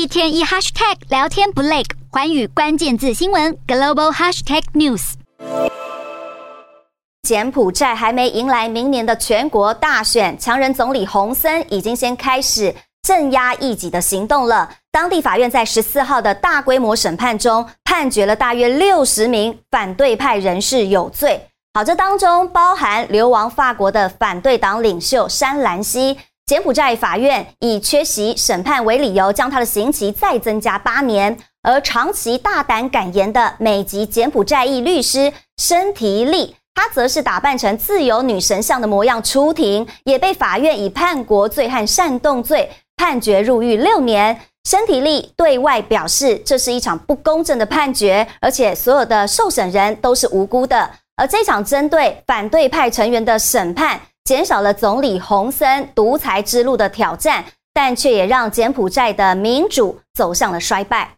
一天一 hashtag 聊天不累，环宇关键字新闻 global hashtag news。柬埔寨还没迎来明年的全国大选，强人总理洪森已经先开始镇压异己的行动了。当地法院在十四号的大规模审判中，判决了大约六十名反对派人士有罪。好，这当中包含流亡法国的反对党领袖山兰西。柬埔寨法院以缺席审判为理由，将他的刑期再增加八年。而长期大胆敢言的美籍柬埔寨裔律师申提利，他则是打扮成自由女神像的模样出庭，也被法院以叛国罪和煽动罪判决入狱六年。申提利对外表示，这是一场不公正的判决，而且所有的受审人都是无辜的。而这场针对反对派成员的审判，减少了总理洪森独裁之路的挑战，但却也让柬埔寨的民主走向了衰败。